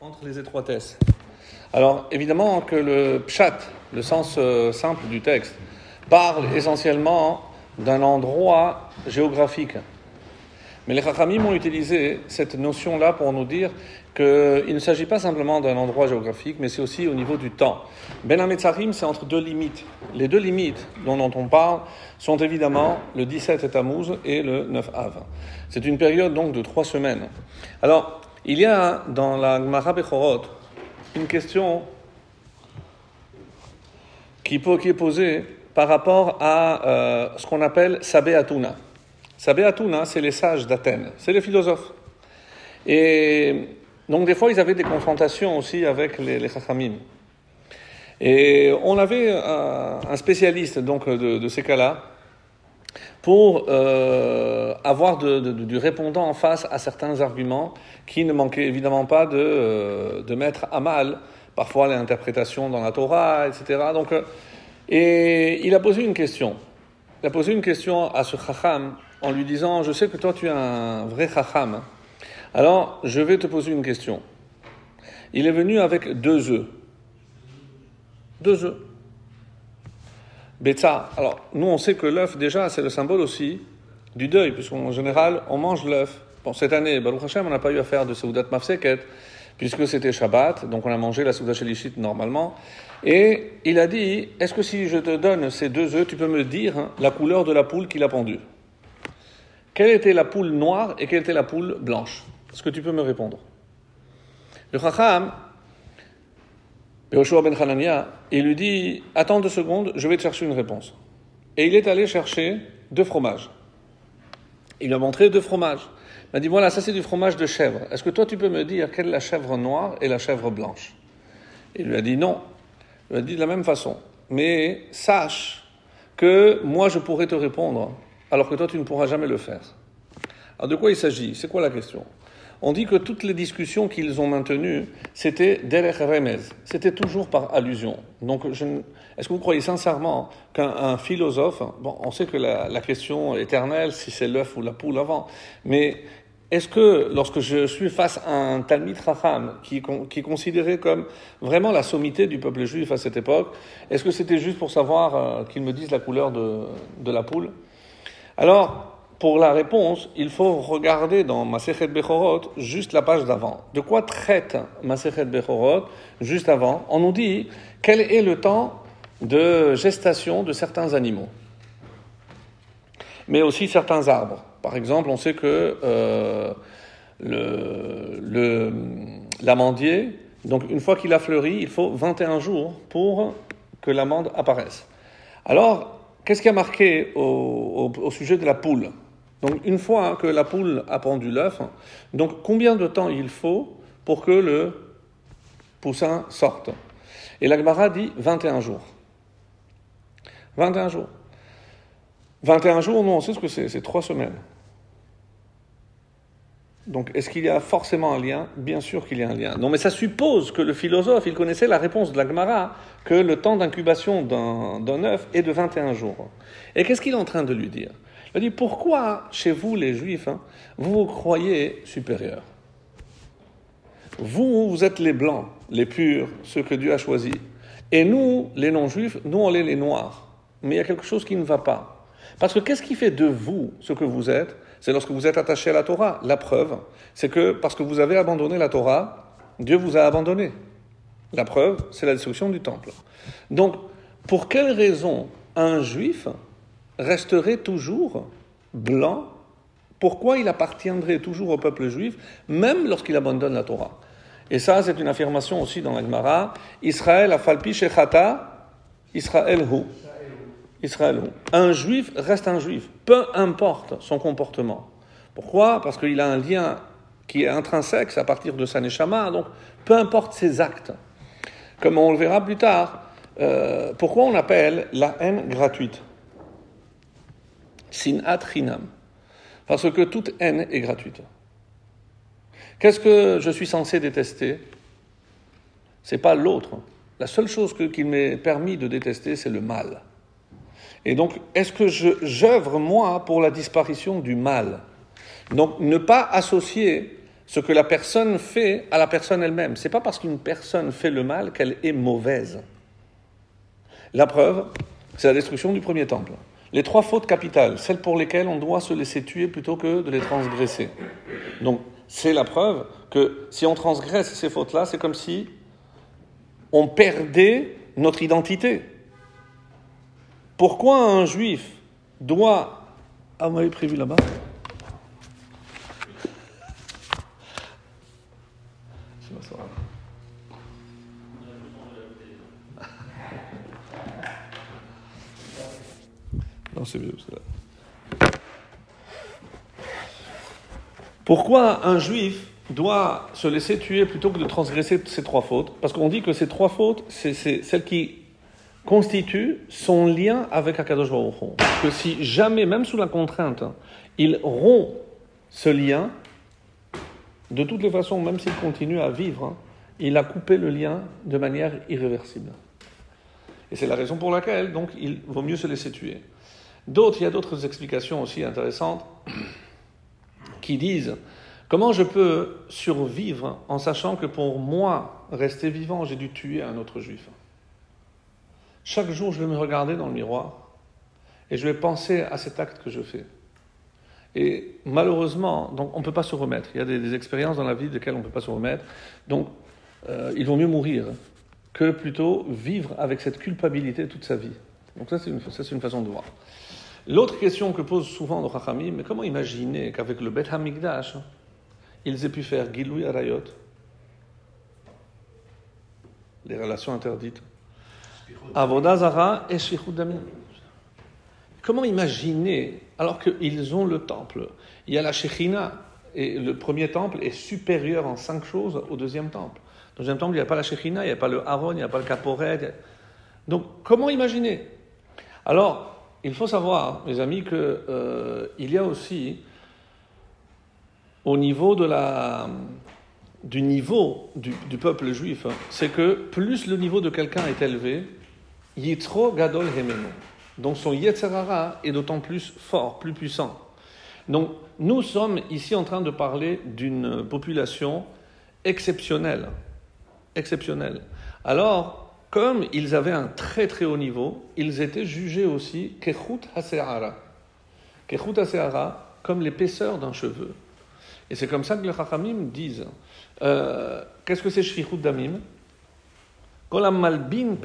entre les étroitesses. Alors, évidemment que le pshat, le sens euh, simple du texte, parle essentiellement d'un endroit géographique. Mais les Chachamim ont utilisé cette notion-là pour nous dire qu'il ne s'agit pas simplement d'un endroit géographique, mais c'est aussi au niveau du temps. Ben Hametzarim, c'est entre deux limites. Les deux limites dont on parle sont évidemment le 17 Tammuz et le 9 Av. C'est une période donc de trois semaines. Alors, il y a dans la Gemara Bechorot une question qui, est posée par rapport à euh, ce qu'on appelle Sabé Atuna. Sabé Atuna, c'est les sages d'Athènes, c'est les philosophes. Et donc des fois, ils avaient des confrontations aussi avec les, les Chachamim. Et on avait un, spécialiste donc de, ces cas-là pour euh, avoir du répondant en face à certains arguments qui ne manquaient évidemment pas de, euh, de mettre à mal parfois l'interprétation dans la Torah, etc. Donc, euh, et il a posé une question. Il a posé une question à ce chacham en lui disant, je sais que toi tu es un vrai chacham, alors je vais te poser une question. Il est venu avec deux œufs. Deux œufs. Betza. Alors, nous, on sait que l'œuf, déjà, c'est le symbole aussi du deuil, puisqu'en général, on mange l'œuf. Bon, cette année, Baruch Hashem, on n'a pas eu à faire de Seudat Mafseket, puisque c'était Shabbat, donc on a mangé la Seudat Shelishit normalement. Et il a dit, est-ce que si je te donne ces deux œufs, tu peux me dire hein, la couleur de la poule qu'il a pendue? Quelle était la poule noire et quelle était la poule blanche? Est-ce que tu peux me répondre? Le Chacham, Yoshua ben Hanania, il lui dit Attends deux secondes, je vais te chercher une réponse. Et il est allé chercher deux fromages. Il lui a montré deux fromages. Il m'a dit Voilà, ça c'est du fromage de chèvre. Est-ce que toi tu peux me dire quelle est la chèvre noire et la chèvre blanche? Il lui a dit Non. Il lui a dit de la même façon. Mais sache que moi je pourrais te répondre, alors que toi tu ne pourras jamais le faire. Alors de quoi il s'agit? C'est quoi la question? On dit que toutes les discussions qu'ils ont maintenues, c'était derech remez, c'était toujours par allusion. Donc, est-ce que vous croyez sincèrement qu'un philosophe, bon, on sait que la, question éternelle, si c'est l'œuf ou la poule avant, mais est-ce que lorsque je suis face à un Talmid Racham qui, qui est considéré comme vraiment la sommité du peuple juif à cette époque, est-ce que c'était juste pour savoir euh, qu'il me dise la couleur de, de la poule? Alors, pour la réponse, il faut regarder dans Masechet Bechorot juste la page d'avant. De quoi traite Masechet Bechorot juste avant? On nous dit quel est le temps de gestation de certains animaux, mais aussi certains arbres. Par exemple, on sait que euh, l'amandier, donc une fois qu'il a fleuri, il faut 21 jours pour que l'amande apparaisse. Alors, qu'est-ce qui a marqué au sujet de la poule? Donc une fois que la poule a pendu l'œuf, combien de temps il faut pour que le poussin sorte? Et l'Agmara dit 21 jours. 21 jours. 21 jours, nous on sait ce que c'est, c'est trois semaines. Donc est-ce qu'il y a forcément un lien? Bien sûr qu'il y a un lien. Non mais ça suppose que le philosophe, il connaissait la réponse de l'Agmara, que le temps d'incubation d'un œuf est de 21 jours. Et qu'est-ce qu'il est en train de lui dire? Il dit pourquoi chez vous les juifs, hein, vous vous croyez supérieurs? Vous, vous êtes les blancs, les purs, ceux que Dieu a choisis. Et nous, les non-juifs, nous, on est les noirs. Mais il y a quelque chose qui ne va pas. Parce que qu'est-ce qui fait de vous ce que vous êtes? C'est lorsque vous êtes attaché à la Torah. La preuve, c'est que parce que vous avez abandonné la Torah, Dieu vous a abandonné. La preuve, c'est la destruction du temple. Donc, pour quelle raison un juif resterait toujours blanc, pourquoi il appartiendrait toujours au peuple juif, même lorsqu'il abandonne la Torah? Et ça, c'est une affirmation aussi dans la Gemara. Israël a falpi shechata, Israël hu. Israël hu. Un juif reste un juif, peu importe son comportement. Pourquoi? Parce qu'il a un lien qui est intrinsèque à partir de sa neshama, donc peu importe ses actes. Comme on le verra plus tard, euh, pourquoi on appelle la haine gratuite? Sinat chinam. Parce que toute haine est gratuite. Qu'est-ce que je suis censé détester? C'est pas l'autre. La seule chose qu'il m'est permis de détester, c'est le mal. Et donc, est-ce que j'œuvre, moi, pour la disparition du mal? Donc, ne pas associer ce que la personne fait à la personne elle-même. C'est pas parce qu'une personne fait le mal qu'elle est mauvaise. La preuve, c'est la destruction du premier temple. Les trois fautes capitales, celles pour lesquelles on doit se laisser tuer plutôt que de les transgresser. Donc, c'est la preuve que si on transgresse ces fautes-là, c'est comme si on perdait notre identité. Pourquoi un juif doit... Ah, m'avez prévu là-bas Non, c'est mieux. Pourquoi un juif doit se laisser tuer plutôt que de transgresser ces trois fautes? Parce qu'on dit que ces trois fautes, c'est celles qui constituent son lien avec Akadosh Baruch Que si jamais, même sous la contrainte, il rompt ce lien, de toutes les façons, même s'il continue à vivre, il a coupé le lien de manière irréversible. Et c'est la raison pour laquelle, donc, il vaut mieux se laisser tuer. D'autres, il y a d'autres explications aussi intéressantes qui disent comment je peux survivre en sachant que pour moi, rester vivant, j'ai dû tuer un autre juif? Chaque jour, je vais me regarder dans le miroir et je vais penser à cet acte que je fais. Et malheureusement, donc on ne peut pas se remettre. Il y a des, expériences dans la vie desquelles on ne peut pas se remettre. Donc, euh, il vaut mieux mourir que plutôt vivre avec cette culpabilité toute sa vie. Donc ça, c'est une, une, façon de voir. L'autre question que pose souvent nos Chachamim, mais comment imaginer qu'avec le Bet Hamikdash, ils aient pu faire Gilui Arayot, les relations interdites, Avodazara et Shichud Comment imaginer, alors qu'ils ont le temple, il y a la Shechina, et le premier temple est supérieur en cinq choses au deuxième temple. Dans le deuxième temple, il n'y a pas la Shechina, il n'y a pas le Aaron, il n'y a pas le Caporet. Donc, comment imaginer? Alors, il faut savoir, mes amis, qu'il euh, y a aussi, au niveau du niveau du, peuple juif, hein, c'est que plus le niveau de quelqu'un est élevé, Yitro Gadol Hemenu. Donc son Yetzerara est d'autant plus fort, plus puissant. Donc nous sommes ici en train de parler d'une population exceptionnelle. Exceptionnelle. Alors, comme ils avaient un très très haut niveau, ils étaient jugés aussi kechut haseara. Kechut haseara, comme l'épaisseur d'un cheveu. Et c'est comme ça que les Chachamim disent euh, Qu'est-ce que c'est shrichut damim? Damim.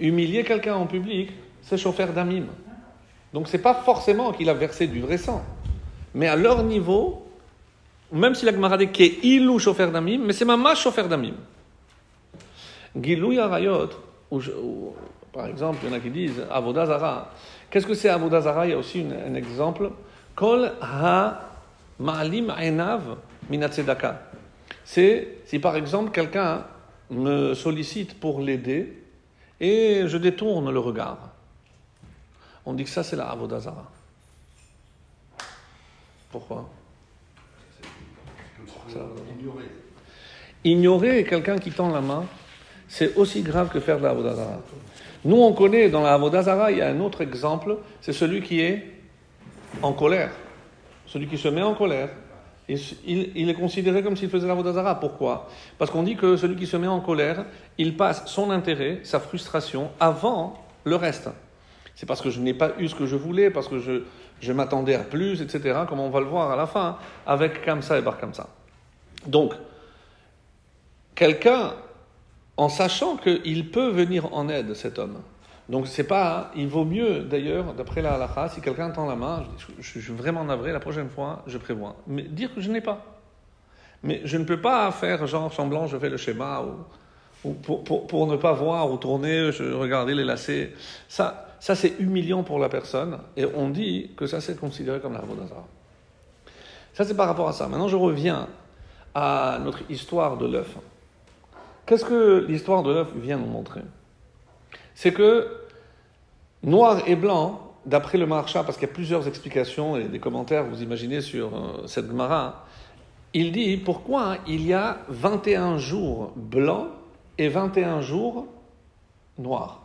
Humilier quelqu'un en public, c'est shofer damim. Donc c'est pas forcément qu'il a versé du vrai sang. Mais à leur niveau, même si la Gemara dit est ilou chauffeur d'amim, mais c'est ma chauffeur d'amim. Gilou yarayot, par exemple, il y en a qui disent avodazara. Qu'est-ce que c'est avodazara Il y a aussi un exemple. Kol ha ma'alim enav minatzedaka. C'est si par exemple quelqu'un me sollicite pour l'aider et je détourne le regard. On dit que ça c'est la avodazara. Pourquoi? Ignorer. Ignorer quelqu'un qui tend la main, c'est aussi grave que faire de la Avodazara. Nous, on connaît dans la Avodazara, il y a un autre exemple, c'est celui qui est en colère. Celui qui se met en colère. Il, il, est considéré comme s'il faisait la Avodazara. Pourquoi? Parce qu'on dit que celui qui se met en colère, il passe son intérêt, sa frustration, avant le reste. C'est parce que je n'ai pas eu ce que je voulais, parce que je, je m'attendais à plus, etc., comme on va le voir à la fin, avec Kamsa et Bar Kamsa. Donc, quelqu'un, en sachant qu'il peut venir en aide, cet homme, donc c'est pas, il vaut mieux d'ailleurs, d'après la halakha, si quelqu'un tend la main, je, suis vraiment navré, la prochaine fois, je prévois. Mais dire que je n'ai pas. Mais je ne peux pas faire genre semblant, je fais le schéma, ou, pour, ne pas voir, ou tourner, je, regarder les lacets. Ça, ça c'est humiliant pour la personne, et on dit que ça c'est considéré comme la Vodazara. Ça c'est par rapport à ça. Maintenant je reviens à notre histoire de l'œuf. Qu'est-ce que l'histoire de l'œuf vient nous montrer? C'est que noir et blanc, d'après le marcha, parce qu'il y a plusieurs explications et des commentaires, vous imaginez, sur euh, cette Gemara, il dit pourquoi il y a 21 jours blancs et 21 jours noirs?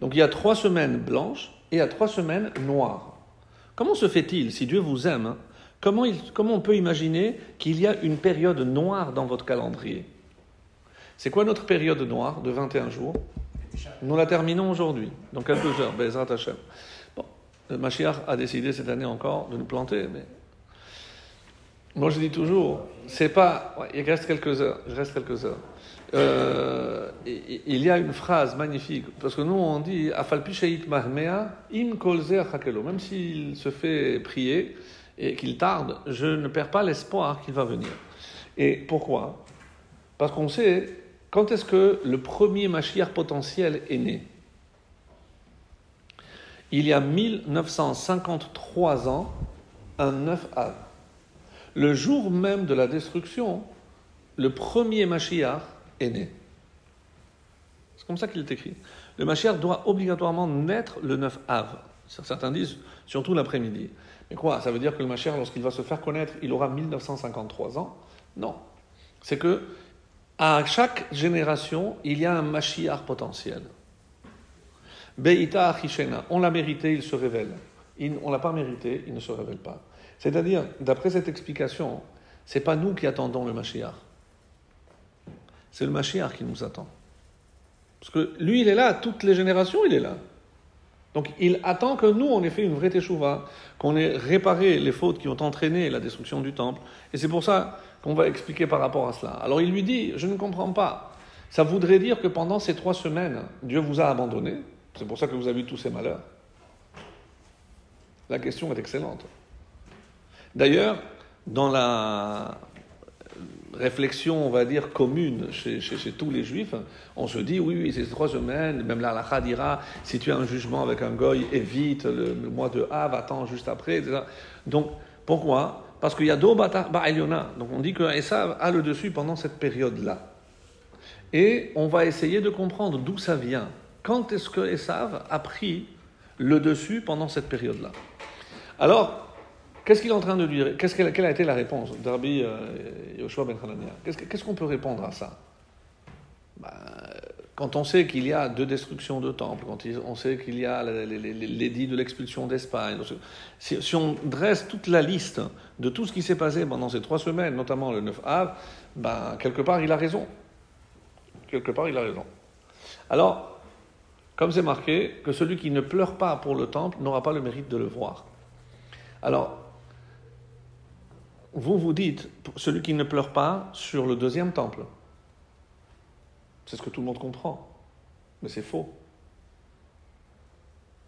Donc il y a trois semaines blanches et il y a trois semaines noires. Comment se fait-il, si Dieu vous aime, comment, on peut imaginer qu'il y a une période noire dans votre calendrier? C'est quoi notre période noire de 21 jours? Nous la terminons aujourd'hui, dans quelques heures, Bezrat Hashem. Bon, Mashiach a décidé cette année encore de nous planter, mais moi je dis toujours, c'est pas. il reste quelques heures, je reste quelques heures. Euh, il y a une phrase magnifique, parce que nous on dit im Même s'il se fait prier et qu'il tarde, je ne perds pas l'espoir qu'il va venir. Et pourquoi? Parce qu'on sait quand est-ce que le premier Mashiach potentiel est né? Il y a 1953 ans, un 9 av. Le jour même de la destruction, le premier Mashiach est né. C'est comme ça qu'il est écrit. Le Mashiach doit obligatoirement naître le 9 av. Certains disent surtout l'après-midi. Mais quoi Ça veut dire que le Mashiach, lorsqu'il va se faire connaître, il aura 1953 ans? Non. C'est que à chaque génération, il y a un Mashiach potentiel. Beïta Achishena, on l'a mérité, il se révèle. On ne l'a pas mérité, il ne se révèle pas. C'est-à-dire, d'après cette explication, c'est pas nous qui attendons le Mashiach. C'est le Mashiach qui nous attend. Parce que lui, il est là, toutes les générations, il est là. Donc il attend que nous, on ait fait une vraie teshuva, qu'on ait réparé les fautes qui ont entraîné la destruction du temple. Et c'est pour ça qu'on va expliquer par rapport à cela. Alors il lui dit, je ne comprends pas. Ça voudrait dire que pendant ces trois semaines, Dieu vous a abandonné. C'est pour ça que vous avez eu tous ces malheurs. La question est excellente. D'ailleurs, dans la réflexion, on va dire, commune chez, tous les juifs, on se dit, oui, oui, c'est trois semaines, même la halakha dira, si tu as un jugement avec un goy, évite le, mois de Av, attends juste après, etc. Donc, pourquoi? Parce qu'il y a deux Ba'alyona, donc on dit que Esav a le dessus pendant cette période-là. Et on va essayer de comprendre d'où ça vient. Quand est-ce que Esav a pris le dessus pendant cette période-là? Alors, Qu'est-ce qu'il est en train de dire Quelle a été la réponse d'Arbi euh, Yoshua Ben Hanania? Qu'est-ce qu'on peut répondre à ça? Bah, Quand on sait qu'il y a deux destructions de temples, quand on sait qu'il y a l'édit de l'expulsion d'Espagne, si, on dresse toute la liste de tout ce qui s'est passé pendant ces trois semaines, notamment le 9 av, bah, quelque part il a raison. Quelque part il a raison. Alors, comme c'est marqué, que celui qui ne pleure pas pour le temple n'aura pas le mérite de le voir. Alors, vous vous dites, celui qui ne pleure pas sur le deuxième temple. C'est ce que tout le monde comprend. Mais c'est faux.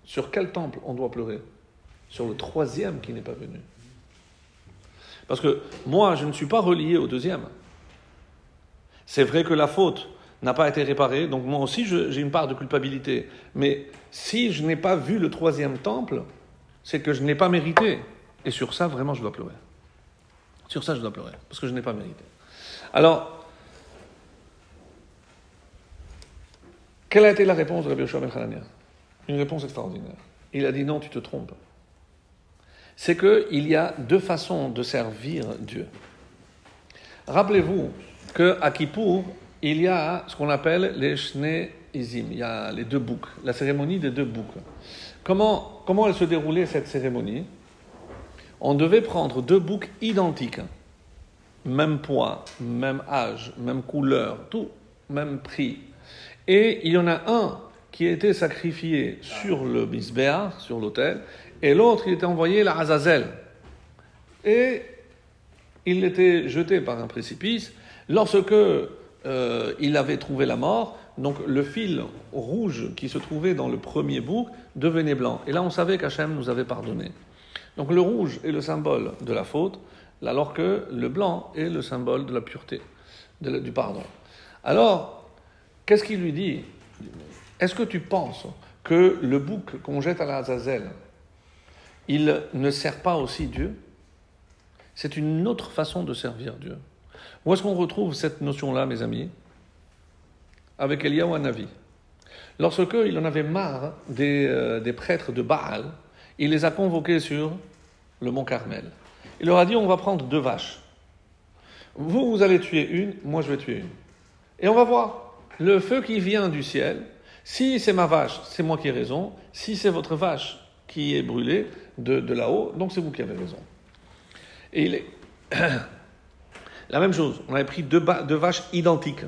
Sur quel temple on doit pleurer? Sur le troisième qui n'est pas venu. Parce que moi, je ne suis pas relié au deuxième. C'est vrai que la faute n'a pas été réparée, donc moi aussi j'ai une part de culpabilité. Mais si je n'ai pas vu le troisième temple, c'est que je n'ai pas mérité. Et sur ça, vraiment, je dois pleurer. Sur ça, je dois pleurer, parce que je n'ai pas mérité. Alors, quelle a été la réponse de Rabbi Yoshua Ben Une réponse extraordinaire. Il a dit non, tu te trompes. C'est qu'il y a deux façons de servir Dieu. Rappelez-vous qu'à Kippour, il y a ce qu'on appelle les Shne Izim, il y a les deux boucs, la cérémonie des deux boucs. Comment, comment elle se déroulait cette cérémonie? On devait prendre deux boucs identiques, même poids, même âge, même couleur, tout, même prix. Et il y en a un qui était sacrifié sur le misbéar, sur l'autel, et l'autre il était envoyé à Azazel. Et il était jeté par un précipice. Lorsque euh, il avait trouvé la mort, donc le fil rouge qui se trouvait dans le premier bouc devenait blanc. Et là on savait qu'Hachem nous avait pardonné. Donc le rouge est le symbole de la faute, alors que le blanc est le symbole de la pureté, du pardon. Alors, qu'est-ce qu'il lui dit? Est-ce que tu penses que le bouc qu'on jette à la il ne sert pas aussi Dieu? C'est une autre façon de servir Dieu. Où est-ce qu'on retrouve cette notion-là, mes amis? Avec Eliyahu Hanavi. Lorsque en avait marre des, euh, des prêtres de Baal, il les a convoqués sur le mont Carmel. Il leur a dit, on va prendre deux vaches. Vous, vous allez tuer une, moi je vais tuer une. Et on va voir le feu qui vient du ciel. Si c'est ma vache, c'est moi qui ai raison. Si c'est votre vache qui est brûlée, de, de là-haut, donc c'est vous qui avez raison. Et il est. La même chose, on avait pris deux, vaches identiques.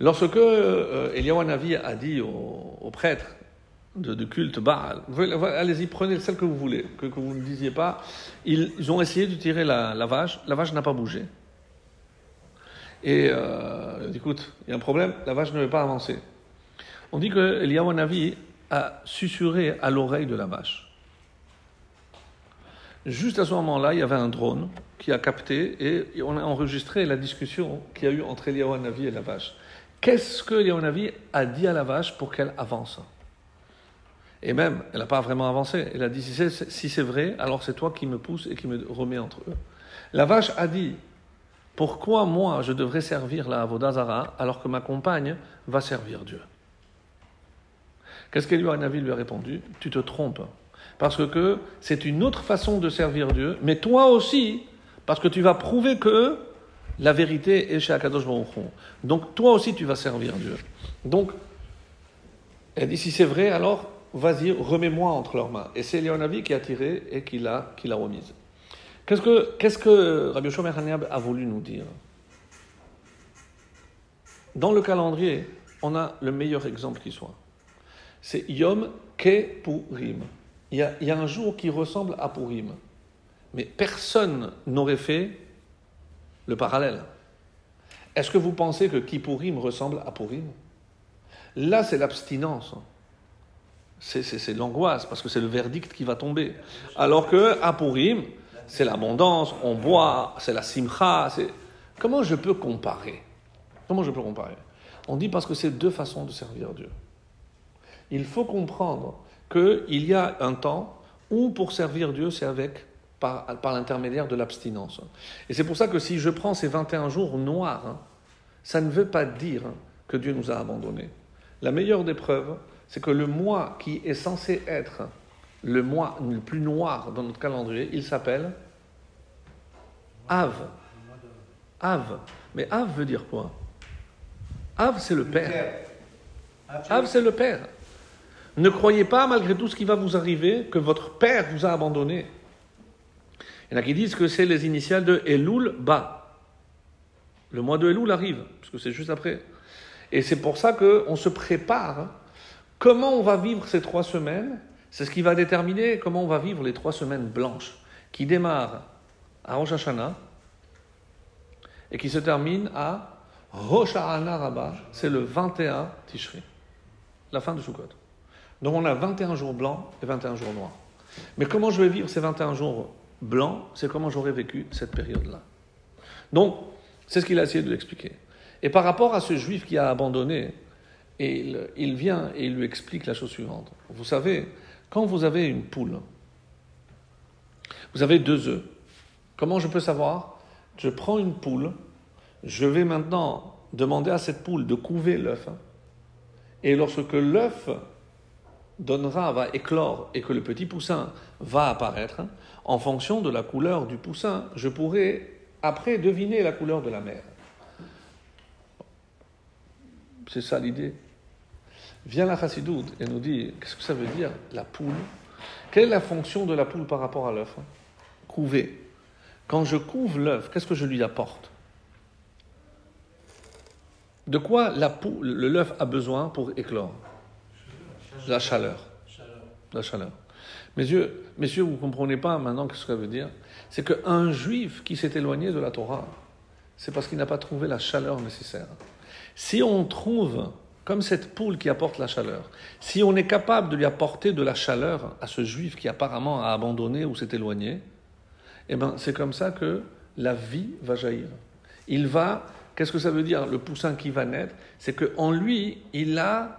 Lorsque euh, Eliyahu a dit aux, prêtres de, culte Baal, allez-y, prenez celle que vous voulez, que, vous ne disiez pas, ils, ont essayé de tirer la, vache, la vache n'a pas bougé. Et euh, écoute, il y a un problème, la vache ne veut pas avancer. On dit que Eliyahu Navi a susurré à l'oreille de la vache. Juste à ce moment-là, il y avait un drone qui a capté et on a enregistré la discussion qu'il y a eu entre Eliyahu Navi et la vache. Qu'est-ce que Eliyahu Navi a dit à la vache pour qu'elle avance? Et même, elle n'a pas vraiment avancé. Elle a dit si c'est vrai, alors c'est toi qui me pousse et qui me remet entre eux. La vache a dit pourquoi moi je devrais servir la Avodazara alors que ma compagne va servir Dieu? Qu'est-ce Navi lui a répondu? Tu te trompes. Parce que c'est une autre façon de servir Dieu, mais toi aussi, parce que tu vas prouver que la vérité est chez Akadosh Baruch Donc toi aussi tu vas servir Dieu. Donc, elle dit si c'est vrai, alors vas-y, remets-moi entre leurs mains. Et c'est Léonavi qui a tiré et qui l'a, qui l'a remise. Qu'est-ce que, qu'est-ce que Rabbi Shomer a voulu nous dire? Dans le calendrier, on a le meilleur exemple qui soit. C'est Yom Keppurim il y, a, un jour qui ressemble à Purim. Mais personne n'aurait fait le parallèle. Est-ce que vous pensez que Kippourim ressemble à Purim? Là, c'est l'abstinence. C'est l'angoisse, parce que c'est le verdict qui va tomber. Alors que à Purim, c'est l'abondance, on boit, c'est la simcha. Comment je peux comparer? Comment je peux comparer? On dit parce que c'est deux façons de servir Dieu. Il faut comprendre qu'il y a un temps où pour servir Dieu, c'est avec par, l'intermédiaire de l'abstinence. Et c'est pour ça que si je prends ces 21 jours noirs, hein, ça ne veut pas dire que Dieu nous a abandonnés. La meilleure des preuves, c'est que le mois qui est censé être le mois le plus noir dans notre calendrier, il s'appelle Av. Av. Mais Av veut dire quoi? Av, c'est le Père. Av, c'est le Père. Ne croyez pas, malgré tout ce qui va vous arriver, que votre père vous a abandonné. Il y en a qui disent que c'est les initiales de Elul Ba. Le mois de Elul arrive, parce que c'est juste après. Et c'est pour ça qu'on se prépare. Comment on va vivre ces trois semaines? C'est ce qui va déterminer comment on va vivre les trois semaines blanches, qui démarrent à Rosh Hashanah et qui se terminent à Rosh Hashanah c'est le 21 Tishri, la fin de Sukkot. Donc on a 21 jours blancs et 21 jours noirs. Mais comment je vais vivre ces 21 jours blancs? C'est comment j'aurais vécu cette période-là. Donc, c'est ce qu'il a essayé de l'expliquer. Et par rapport à ce juif qui a abandonné, il, il vient et il lui explique la chose suivante. Vous savez, quand vous avez une poule, vous avez deux œufs. Comment je peux savoir? Je prends une poule, je vais maintenant demander à cette poule de couver l'œuf. Et lorsque l'œuf donnera, va éclore et que le petit poussin va apparaître, en fonction de la couleur du poussin, je pourrai après deviner la couleur de la mère. C'est ça l'idée. Vient la chassidoute et nous dit qu'est-ce que ça veut dire la poule? Quelle est la fonction de la poule par rapport à l'œuf Couver. Quand je couve l'œuf, qu'est-ce que je lui apporte? De quoi la poule, l'œuf a besoin pour éclore? La chaleur. La chaleur. Messieurs, messieurs, vous ne comprenez pas maintenant ce que ça veut dire? C'est qu'un juif qui s'est éloigné de la Torah, c'est parce qu'il n'a pas trouvé la chaleur nécessaire. Si on trouve, comme cette poule qui apporte la chaleur, si on est capable de lui apporter de la chaleur à ce juif qui apparemment a abandonné ou s'est éloigné, eh ben, c'est comme ça que la vie va jaillir. Il va, qu'est-ce que ça veut dire Le poussin qui va naître, c'est qu'en lui, il a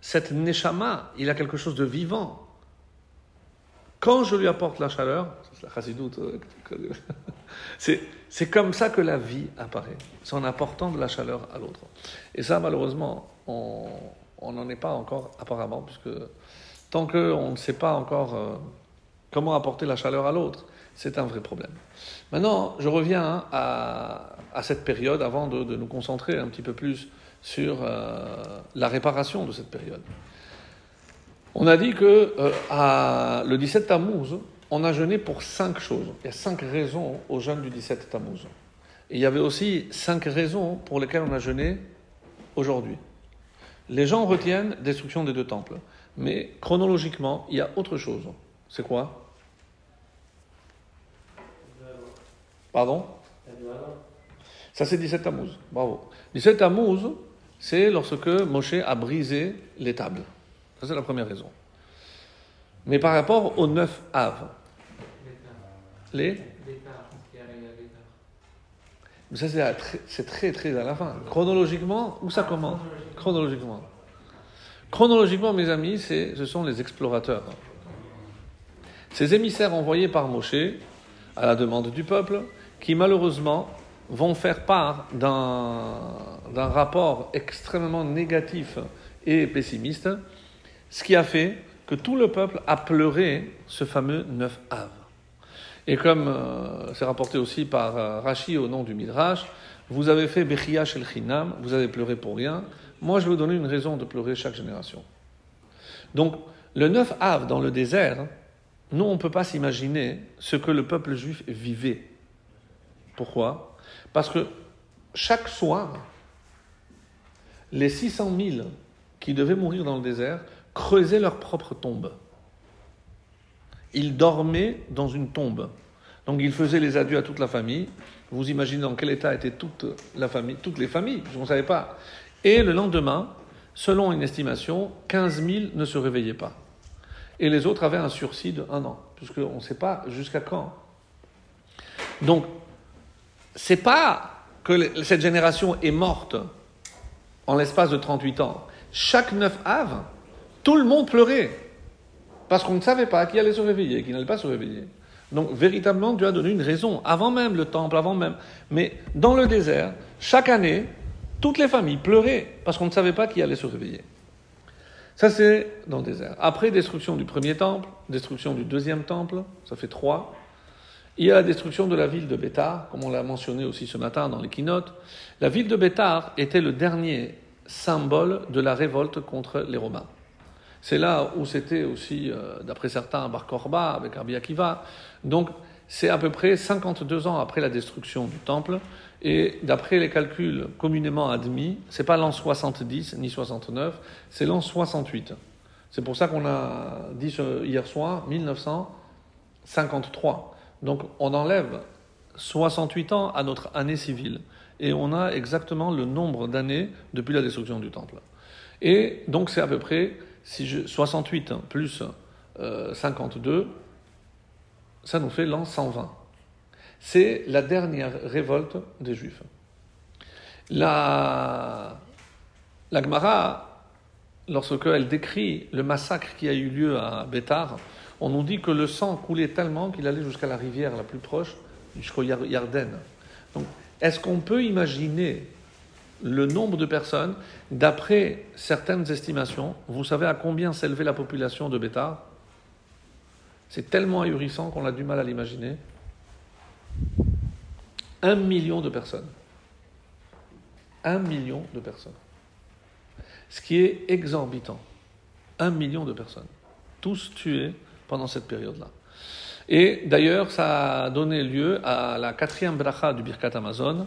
cette neshama, il a quelque chose de vivant. Quand je lui apporte la chaleur, c'est comme ça que la vie apparaît. C'est en apportant de la chaleur à l'autre. Et ça, malheureusement, on n'en est pas encore apparemment, puisque tant qu'on ne sait pas encore euh, comment apporter la chaleur à l'autre, c'est un vrai problème. Maintenant, je reviens à, cette période avant de, nous concentrer un petit peu plus sur euh, la réparation de cette période. On a dit que euh, à, le 17 Tammuz, on a jeûné pour cinq choses. Il y a cinq raisons au jeûne du 17 Tammuz. Il y avait aussi cinq raisons pour lesquelles on a jeûné aujourd'hui. Les gens retiennent destruction des deux temples. Mais chronologiquement, il y a autre chose. C'est quoi Pardon Ça, c'est 17 Tammuz. Bravo. 17 Tammuz, c'est lorsque Moshe a brisé les tables. Ça, c'est la première raison. Mais par rapport aux 9 Av, les mais ça, c'est très, très à la fin. Chronologiquement, où ça commence? Chronologiquement. Chronologiquement, mes amis, ce sont les explorateurs. Ces émissaires envoyés par Moshe, à la demande du peuple, qui malheureusement vont faire part d'un rapport extrêmement négatif et pessimiste, ce qui a fait que tout le peuple a pleuré ce fameux 9 Av. Et comme euh, c'est rapporté aussi par euh, Rashi au nom du Midrash, vous avez fait Bechia Shel Chinam, vous avez pleuré pour rien. Moi, je vais vous donner une raison de pleurer chaque génération. Donc, le 9 Av dans le désert, nous, on ne peut pas s'imaginer ce que le peuple juif vivait. Pourquoi? Parce que chaque soir, les 600 000 qui devaient mourir dans le désert creusaient leur propre tombe. Ils dormaient dans une tombe. Donc ils faisaient les adieux à toute la famille. Vous imaginez dans quel état était toute la famille, toutes les familles, je ne savais pas. Et le lendemain, selon une estimation, 15 000 ne se réveillaient pas. Et les autres avaient un sursis de un an, puisqu'on ne sait pas jusqu'à quand. Donc, c'est pas que cette génération est morte en l'espace de 38 ans. Chaque 9 av, tout le monde pleurait. Parce qu'on ne savait pas qui allait se réveiller, qui n'allait pas se réveiller. Donc, véritablement, Dieu a donné une raison, avant même le temple, avant même. Mais dans le désert, chaque année, toutes les familles pleuraient parce qu'on ne savait pas qui allait se réveiller. Ça, c'est dans le désert. Après, destruction du premier temple, destruction du deuxième temple, ça fait trois. Il y a la destruction de la ville de Bétar, comme on l'a mentionné aussi ce matin dans les keynotes. La ville de Bétar était le dernier symbole de la révolte contre les Romains. C'est là où c'était aussi, euh, d'après certains, Bar Korba avec Rabbi Akiva. Donc, c'est à peu près 52 ans après la destruction du temple. Et d'après les calculs communément admis, c'est pas l'an 70 ni 69, c'est l'an 68. C'est pour ça qu'on a dit hier soir 1953. Donc on enlève 68 ans à notre année civile. Et on a exactement le nombre d'années depuis la destruction du temple. Et donc c'est à peu près si je, 68 plus 52, euh, ça nous fait l'an 120. C'est la dernière révolte des Juifs. La, la Gemara, lorsqu'elle décrit le massacre qui a eu lieu à Bétar, on nous dit que le sang coulait tellement qu'il allait jusqu'à la rivière la plus proche, jusqu'au Yarden. Donc, est-ce qu'on peut imaginer le nombre de personnes, d'après certaines estimations, vous savez à combien s'élevait la population de Bétar C'est tellement ahurissant qu'on a du mal à l'imaginer. Un million de personnes. Un million de personnes. Ce qui est exorbitant. Un million de personnes. Tous tués pendant cette période-là. Et d'ailleurs, ça a donné lieu à la quatrième bracha du Birkat Amazon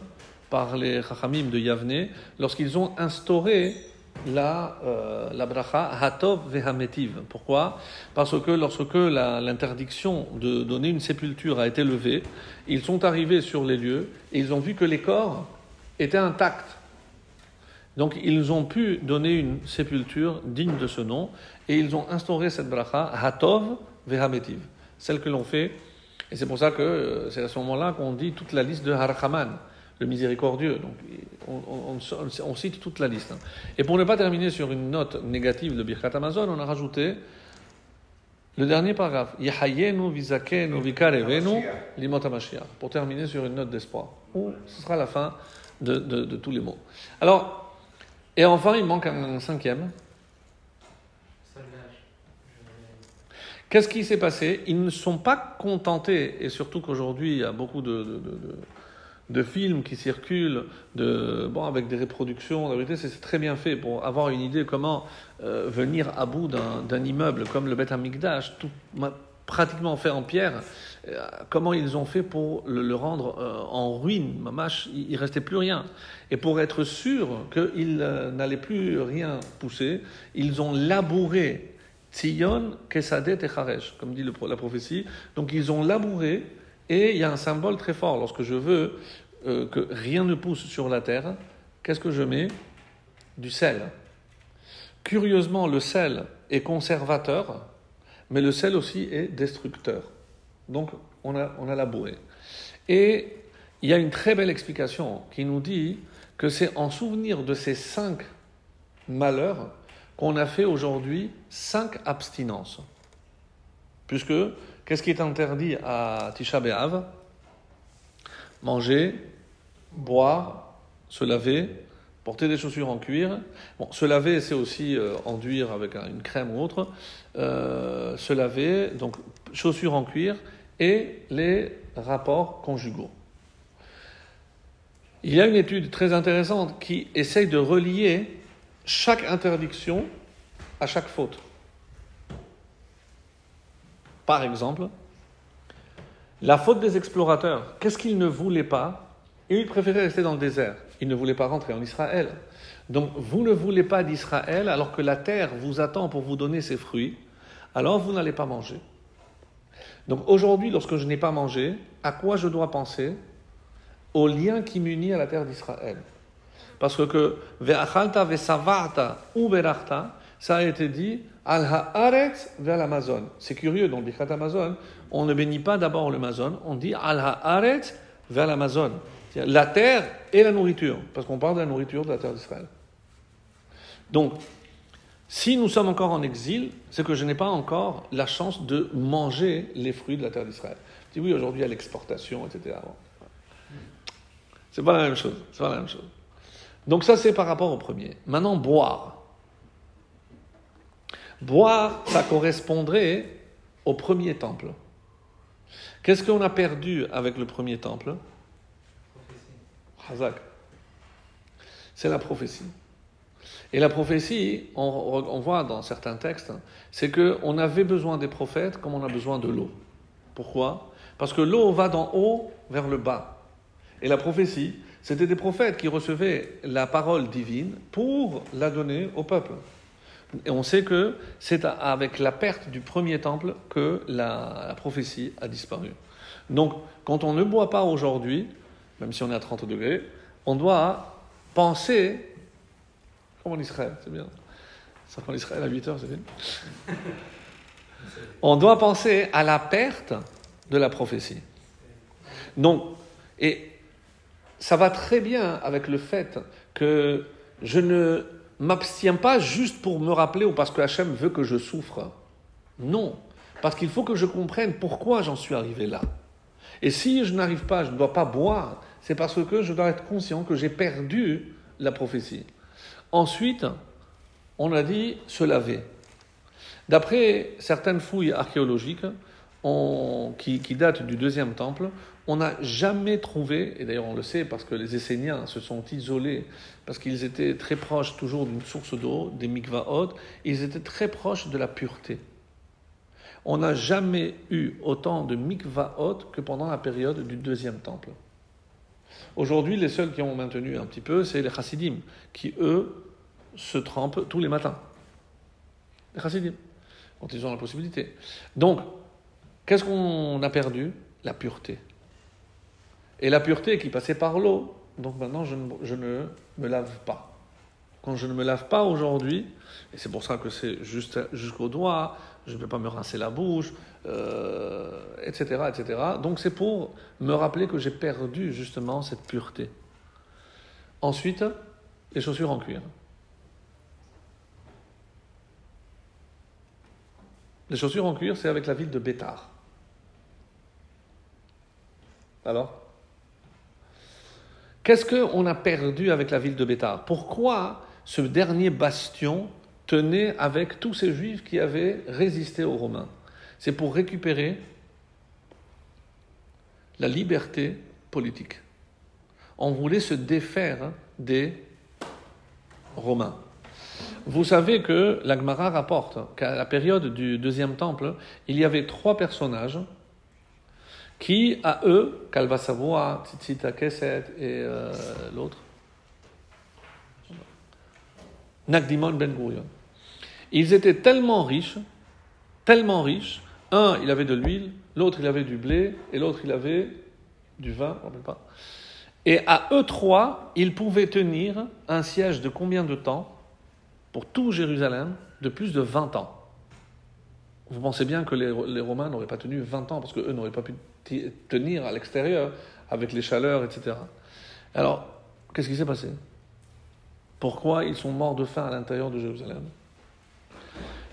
par les Chachamim de Yavne lorsqu'ils ont instauré la, euh, la bracha Hatov Vehametiv. Pourquoi? Parce que lorsque l'interdiction de donner une sépulture a été levée, ils sont arrivés sur les lieux et ils ont vu que les corps étaient intacts. Donc ils ont pu donner une sépulture digne de ce nom et ils ont instauré cette bracha Hatov Vehametiv, celle que l'on fait. Et c'est pour ça que euh, c'est à ce moment-là qu'on dit toute la liste de Harachaman le miséricordieux. Donc, on, cite toute la liste. Et pour ne pas terminer sur une note négative de Birkat Amazon, on a rajouté le dernier paragraphe. Pour terminer sur une note d'espoir. Ou ce sera la fin de, tous les mots. Alors, et enfin, il manque un cinquième. Qu'est-ce qui s'est passé? Ils ne sont pas contentés, et surtout qu'aujourd'hui, il y a beaucoup de films qui circulent, de, bon, avec des reproductions. La vérité, c'est très bien fait pour avoir une idée comment euh, venir à bout d'un immeuble comme le Beth Amikdash, tout pratiquement fait en pierre, euh, comment ils ont fait pour le, rendre euh, en ruine? Mamash, il, ne restait plus rien. Et pour être sûr qu'il n'allait plus rien pousser, ils ont labouré Tzion, Kesadet et Charesh, comme dit la prophétie. Donc ils ont labouré, et il y a un symbole très fort. Lorsque je veux que rien ne pousse sur la terre, qu'est-ce que je mets? Du sel. Curieusement, le sel est conservateur, mais le sel aussi est destructeur. Donc, on a, on a labouré. Et il y a une très belle explication qui nous dit que c'est en souvenir de ces cinq malheurs qu'on a fait aujourd'hui cinq abstinences. Puisque, qu'est-ce qui est interdit à Tisha B'Av? Manger, boire, se laver, Porter des chaussures en cuir. Bon, se laver, c'est aussi euh, enduire avec une crème ou autre. Euh, se laver, donc chaussures en cuir et les rapports conjugaux. Il y a une étude très intéressante qui essaye de relier chaque interdiction à chaque faute. Par exemple, la faute des explorateurs, qu'est-ce qu'ils ne voulaient pas? Ils préféraient rester dans le désert il ne voulait pas rentrer en Israël. Donc vous ne voulez pas d'Israël alors que la terre vous attend pour vous donner ses fruits, alors vous n'allez pas manger. Donc aujourd'hui, lorsque je n'ai pas mangé, à quoi je dois penser? Au lien qui m'unit à la terre d'Israël. Parce que ou ça a été dit al haaretz vers l'Amazon. C'est curieux, dans le Amazon, on ne bénit pas d'abord l'Amazon, on dit al haaretz vers l'Amazon la terre et la nourriture, parce qu'on parle de la nourriture de la terre d'Israël. Donc, si nous sommes encore en exil, c'est que je n'ai pas encore la chance de manger les fruits de la terre d'Israël. Je dis oui, aujourd'hui a l'exportation, etc. C'est pas la même chose. C'est pas la même chose. Donc ça c'est par rapport au premier. Maintenant boire. Boire, ça correspondrait au premier temple. Qu'est-ce qu'on a perdu avec le premier temple? C'est la prophétie. Et la prophétie, on, voit dans certains textes, c'est qu'on avait besoin des prophètes comme on a besoin de l'eau. Pourquoi? Parce que l'eau va d'en haut vers le bas. Et la prophétie, c'était des prophètes qui recevaient la parole divine pour la donner au peuple. Et on sait que c'est avec la perte du premier temple que la prophétie a disparu. Donc, quand on ne boit pas aujourd'hui, même si on est à 30 degrés, on doit penser, comme en Israël, c'est bien. Ça en Israël à 8 heures, c'est bien. on doit penser à la perte de la prophétie. Donc, et ça va très bien avec le fait que je ne m'abstiens pas juste pour me rappeler ou parce que Hachem veut que je souffre. Non, parce qu'il faut que je comprenne pourquoi j'en suis arrivé là. Et si je n'arrive pas, je ne dois pas boire, c'est parce que je dois être conscient que j'ai perdu la prophétie. Ensuite, on a dit se laver. D'après certaines fouilles archéologiques qui, datent du deuxième temple, on n'a jamais trouvé, et d'ailleurs on le sait parce que les Esséniens se sont isolés, parce qu'ils étaient très proches toujours d'une source d'eau, des mikvaot, ils étaient très proches de la pureté. On n'a jamais eu autant de mikvaot que pendant la période du deuxième temple. Aujourd'hui, les seuls qui ont maintenu un petit peu, c'est les chassidim, qui eux se trempent tous les matins. Les chassidim, quand ils ont la possibilité. Donc, qu'est-ce qu'on a perdu? La pureté. Et la pureté qui passait par l'eau, donc maintenant je ne, me lave pas. Quand je ne me lave pas aujourd'hui, et c'est pour ça que c'est juste jusqu'au doigt, je ne peux pas me rincer la bouche, etc., euh, etc. Donc c'est pour me rappeler que j'ai perdu justement cette pureté. Ensuite, les chaussures en cuir. Les chaussures en cuir, c'est avec la ville de Bétar. Alors? Qu'est-ce qu'on a perdu avec la ville de Bétar Pourquoi ce dernier bastion tenait avec tous ces juifs qui avaient résisté aux Romains? C'est pour récupérer la liberté politique. On voulait se défaire des Romains. Vous savez que l'Agmara rapporte qu'à la période du deuxième temple, il y avait trois personnages qui, à eux, Kalva Savoie, Tzitzita Keset et euh, l'autre, Nagdimon Ben Gurion, ils étaient tellement riches, tellement riches, un, il avait de l'huile, l'autre, il avait du blé, et l'autre, il avait du vin, je ne pas. Et à eux trois, ils pouvaient tenir un siège de combien de temps pour tout Jérusalem de plus de 20 ans? Vous pensez bien que les, Romains n'auraient pas tenu 20 ans parce qu'eux n'auraient pas pu tenir à l'extérieur avec les chaleurs, etc. Alors, qu'est-ce qui s'est passé? Pourquoi ils sont morts de faim à l'intérieur de Jérusalem?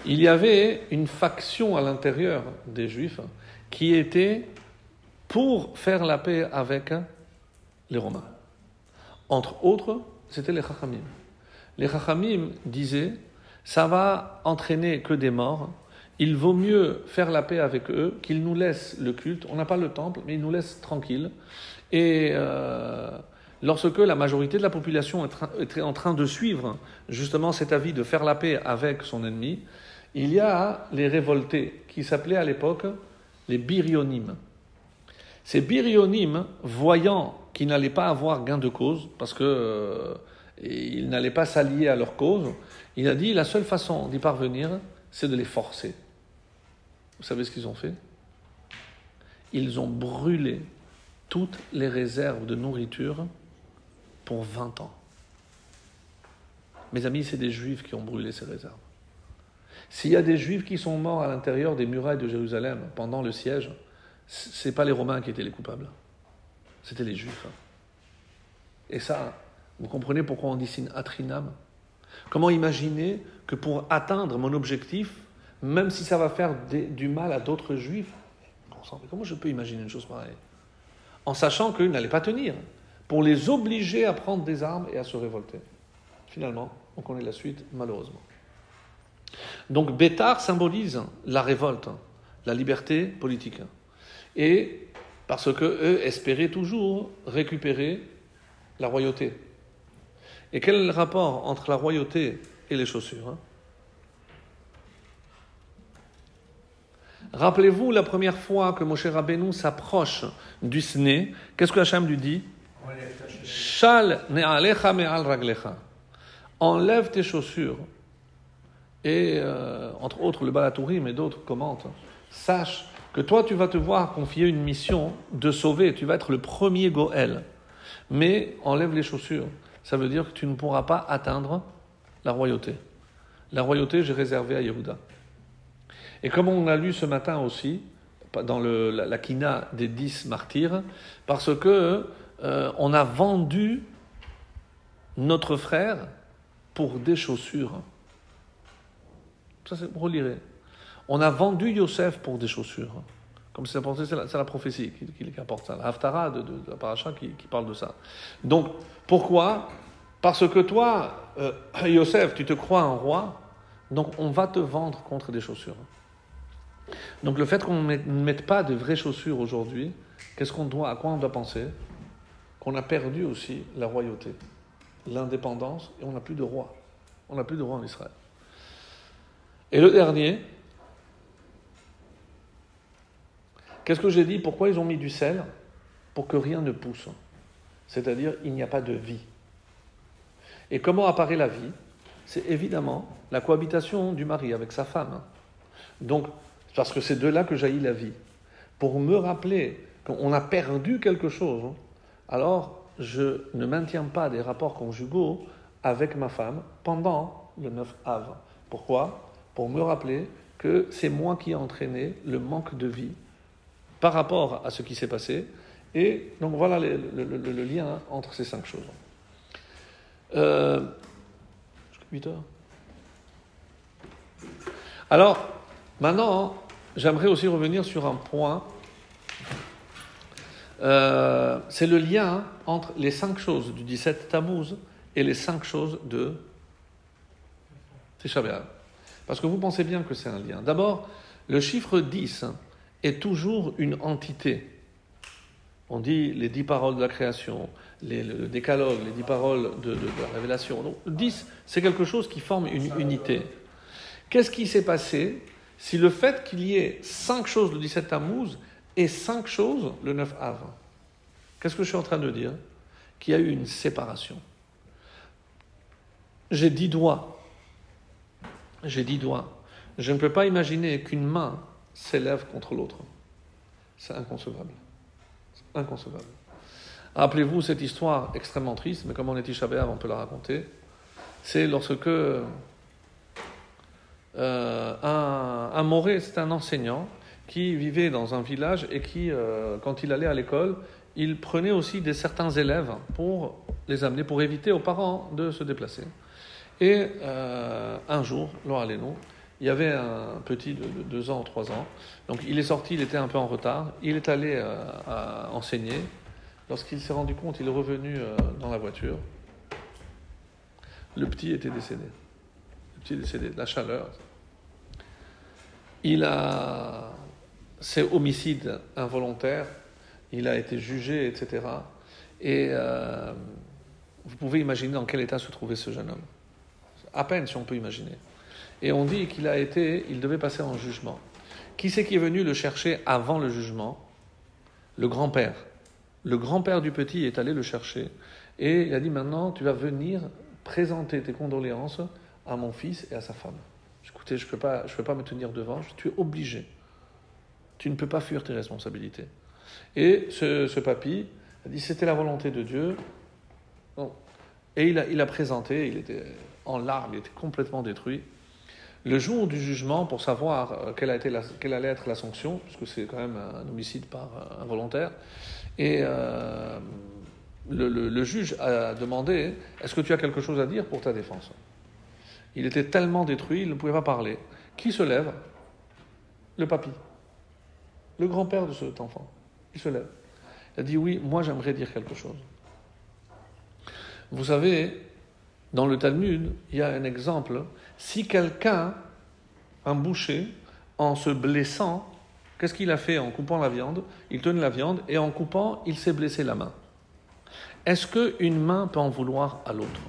Il y avait une faction à l'intérieur des Juifs qui était pour faire la paix avec les Romains. Entre autres, c'était les Chachamim les Chachamim disaient ça va entraîner que des morts. Il vaut mieux faire la paix avec eux, qu'ils nous laissent le culte. On n'a pas le temple, mais ils nous laissent tranquilles. Et euh, lorsque la majorité de la population est en train de suivre justement cet avis de faire la paix avec son ennemi, il y a les révoltés qui s'appelaient à l'époque les birionymes. Ces birionymes, voyant qu'ils n'allaient pas avoir gain de cause, parce que euh, et il n'allait pas s'allier à leur cause, il a dit la seule façon d'y parvenir, c'est de les forcer. Vous savez ce qu'ils ont fait? Ils ont brûlé toutes les réserves de nourriture pour 20 ans. Mes amis, c'est des juifs qui ont brûlé ces réserves. S'il y a des juifs qui sont morts à l'intérieur des murailles de Jérusalem pendant le siège, ce n'est pas les Romains qui étaient les coupables, c'était les juifs. Et ça, vous comprenez pourquoi on dit sin atrinam Comment imaginer que pour atteindre mon objectif, même si ça va faire du mal à d'autres juifs, comment je peux imaginer une chose pareille En sachant qu'ils n'allaient pas tenir, pour les obliger à prendre des armes et à se révolter. Finalement, on connaît la suite, malheureusement. Donc Bétar symbolise la révolte, la liberté politique. Et parce qu'eux espéraient toujours récupérer la royauté. Et quel est le rapport entre la royauté et les chaussures Rappelez-vous la première fois que Moshe Rabbeinu s'approche du Sné, qu'est-ce que Hachem lui dit? Shal ne'alecha me'al raglecha. Enlève tes chaussures. Et euh, entre autres, le Balatourim et d'autres commentent Sache que toi, tu vas te voir confier une mission de sauver. Tu vas être le premier Goël. Mais enlève les chaussures ça veut dire que tu ne pourras pas atteindre la royauté. La royauté, j'ai réservé à Yehuda. Et comme on a lu ce matin aussi, dans le, la, kina des dix martyrs, parce que euh, on a vendu notre frère pour des chaussures. Ça, c'est relirez. On a vendu Yosef pour des chaussures. Comme c'est la, prophétie qui, apporte ça, la Haftara de, la paracha qui, parle de ça. Donc, pourquoi? Parce que toi, euh, Yosef, tu te crois un roi, donc on va te vendre contre des chaussures. Donc le fait qu'on ne mette pas de vraies chaussures aujourd'hui, qu'est-ce qu'on doit, à quoi on doit penser? Qu'on a perdu aussi la royauté, l'indépendance, et on n'a plus de roi. On n'a plus de roi en Israël. Et le dernier, Qu'est-ce que j'ai dit? Pourquoi ils ont mis du sel? Pour que rien ne pousse. C'est-à-dire, il n'y a pas de vie. Et comment apparaît la vie? C'est évidemment la cohabitation du mari avec sa femme. Donc, parce que c'est de là que jaillit la vie. Pour me rappeler qu'on a perdu quelque chose, alors je ne maintiens pas des rapports conjugaux avec ma femme pendant le 9 av. Pourquoi? Pour me rappeler que c'est moi qui ai entraîné le manque de vie par rapport à ce qui s'est passé. Et donc voilà le, lien entre ces cinq choses. Euh, Alors, maintenant, j'aimerais aussi revenir sur un point. Euh, c'est le lien entre les cinq choses du 17 Tammuz et les cinq choses de Tisha Parce que vous pensez bien que c'est un lien. D'abord, le chiffre 10 est toujours une entité. On dit les dix paroles de la création, le décalogue, les dix paroles de, la révélation. Donc, dix, c'est quelque chose qui forme une unité. Qu'est-ce qui s'est passé? Si le fait qu'il y ait cinq choses le 17 Tammuz et cinq choses le 9 Av Qu'est-ce que je suis en train de dire? Qu'il y a eu une séparation. J'ai dix doigts. J'ai dix doigts. Je ne peux pas imaginer qu'une main s'élève contre l'autre. C'est inconcevable. C'est inconcevable. Rappelez-vous cette histoire extrêmement triste, mais comme on est Tisha on peut la raconter. C'est lorsque euh, un, un Moré, c'est un enseignant qui vivait dans un village et qui, euh, quand il allait à l'école, il prenait aussi des certains élèves pour les amener, pour éviter aux parents de se déplacer. Et euh, un jour, Laura Lénon, il y avait un petit de, deux ans, trois ans. Donc il est sorti, il était un peu en retard. Il est allé euh, enseigner. Lorsqu'il s'est rendu compte, il est revenu dans la voiture. Le petit était décédé. Le petit est décédé de la chaleur. Il a. C'est homicide involontaire. Il a été jugé, etc. Et euh, vous pouvez imaginer dans quel état se trouvait ce jeune homme. À peine si on peut imaginer. Et on dit qu'il a été, il devait passer en jugement. Qui c'est qui est venu le chercher avant le jugement? Le grand-père. Le grand-père du petit est allé le chercher et il a dit maintenant tu vas venir présenter tes condoléances à mon fils et à sa femme. Je ne peux, pas, me tenir devant, tu es obligé. Tu ne peux pas fuir tes responsabilités. Et ce, ce papy a dit c'était la volonté de Dieu. Et il a, présenté, il était en larmes, il était complètement détruit. Le jour du jugement, pour savoir euh, quelle allait être la sanction, puisque c'est quand même un homicide par euh, involontaire, et euh, le, juge a demandé Est-ce que tu as quelque chose à dire pour ta défense? Il était tellement détruit, il ne pouvait pas parler. Qui se lève Le papy, le grand-père de cet enfant. Il se lève. Il a dit Oui, moi j'aimerais dire quelque chose. Vous savez, dans le Talmud, il y a un exemple. Si quelqu'un, un boucher, en se blessant, qu'est-ce qu'il a fait en coupant la viande? Il tenait la viande et en coupant, il s'est blessé la main. Est-ce qu'une main peut en vouloir à l'autre?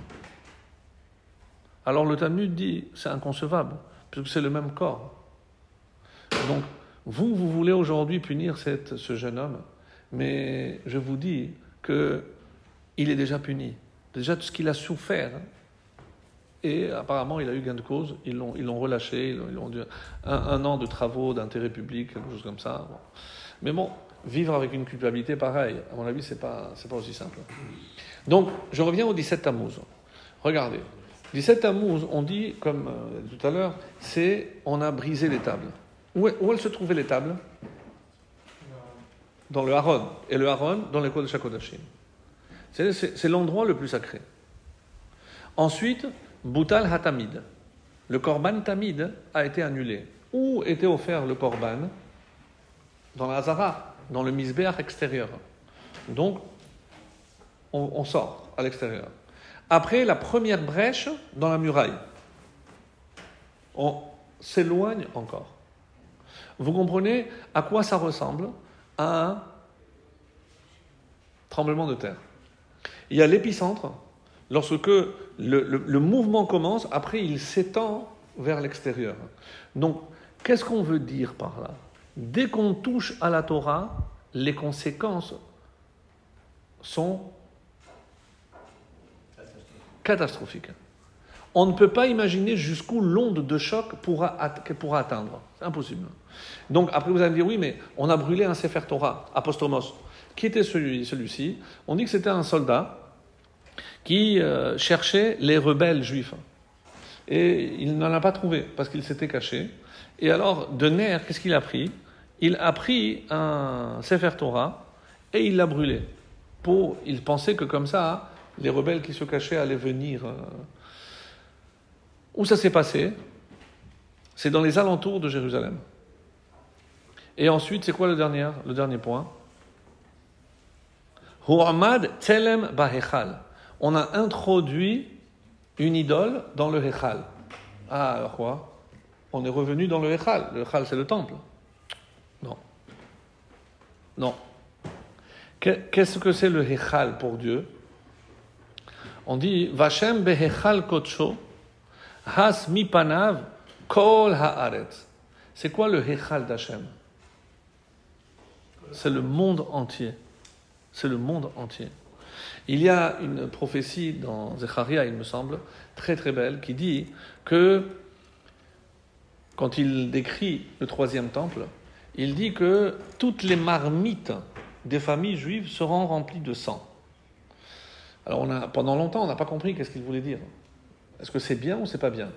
Alors le Talmud dit, c'est inconcevable, puisque c'est le même corps. Donc, vous, vous voulez aujourd'hui punir ce jeune homme, mais je vous dis que il est déjà puni. Déjà, tout ce qu'il a souffert, et apparemment, il a eu gain de cause. Ils l'ont, l'ont relâché. Ils ont, dû un, an de travaux d'intérêt public, quelque chose comme ça. Mais bon, vivre avec une culpabilité pareille, à mon avis, c'est pas, pas aussi simple. Donc, je reviens au 17 Tammuz. Regardez. 17 Tammuz, on dit, comme euh, tout à l'heure, c'est on a brisé les tables. Où, elles se trouvaient les tables? Dans le Haron. Et le Haron, dans l'école de Shakodashim. C'est l'endroit le plus sacré. Ensuite, Boutal Hatamid. Le Korban Tamid a été annulé. Où était offert le Korban? Dans la Hazara, dans le Misbeach extérieur. Donc, on, sort à l'extérieur. Après la première brèche dans la muraille, on s'éloigne encore. Vous comprenez à quoi ça ressemble? À un tremblement de terre il y a l'épicentre. Lorsque le, mouvement commence, après il s'étend vers l'extérieur. Donc, qu'est-ce qu'on veut dire par là? Dès qu'on touche à la Torah, les conséquences sont catastrophiques. On ne peut pas imaginer jusqu'où l'onde de choc pourra, pourra atteindre. C'est impossible. Donc, après, vous allez me dire, oui, mais on a brûlé un Sefer Torah, Apostomos. Qui était celui-ci? On dit que c'était un soldat qui euh, cherchait les rebelles juifs. Et il n'en a pas trouvé parce qu'il s'était caché. Et alors, de nerfs, qu'est-ce qu'il a pris? Il a pris un Sefer Torah et il l'a brûlé. Pour, il pensait que comme ça, les rebelles qui se cachaient allaient venir. Euh. Où ça s'est passé? C'est dans les alentours de Jérusalem. Et ensuite, c'est quoi le dernier, point? On a introduit une idole dans le Hechal. Ah, alors quoi? On est revenu dans le Hechal. Le Hechal, c'est le temple. Non. Non. Qu'est-ce que c'est le Hechal pour Dieu? On dit Vashem behechal kotsho has mipanav kol haaretz. C'est quoi le Hechal d'Hachem C'est le monde entier. C'est le monde entier. Il y a une prophétie dans Zecharia, il me semble, très très belle, qui dit que quand il décrit le troisième temple, il dit que toutes les marmites des familles juives seront remplies de sang. Alors on a, pendant longtemps, on n'a pas compris qu'est-ce qu'il voulait dire. Est-ce que c'est bien ou c'est pas bien?